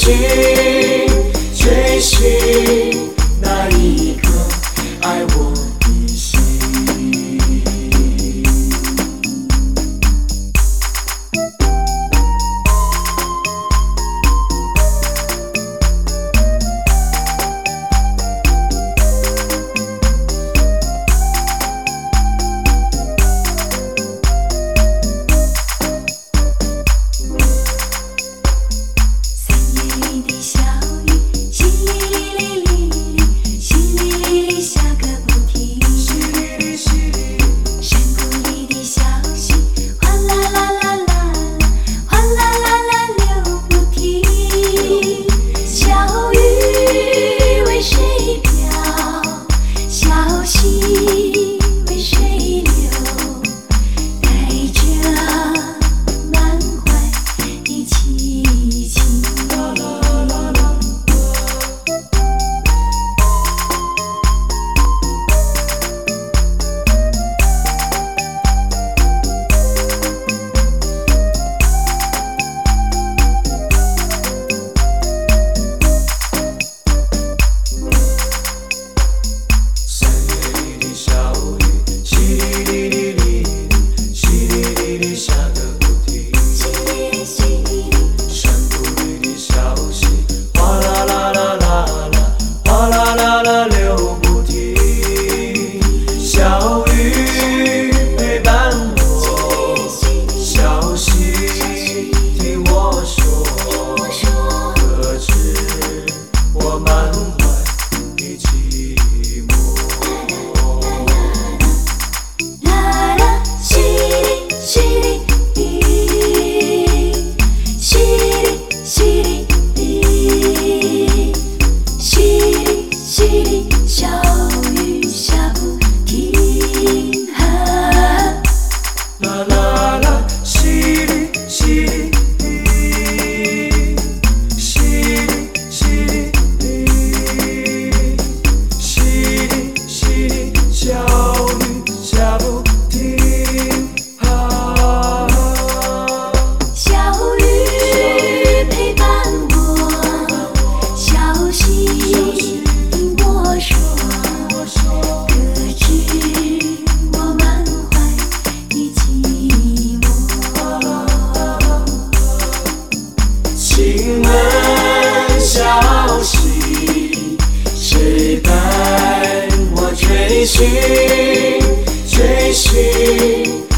心追寻追寻，追寻。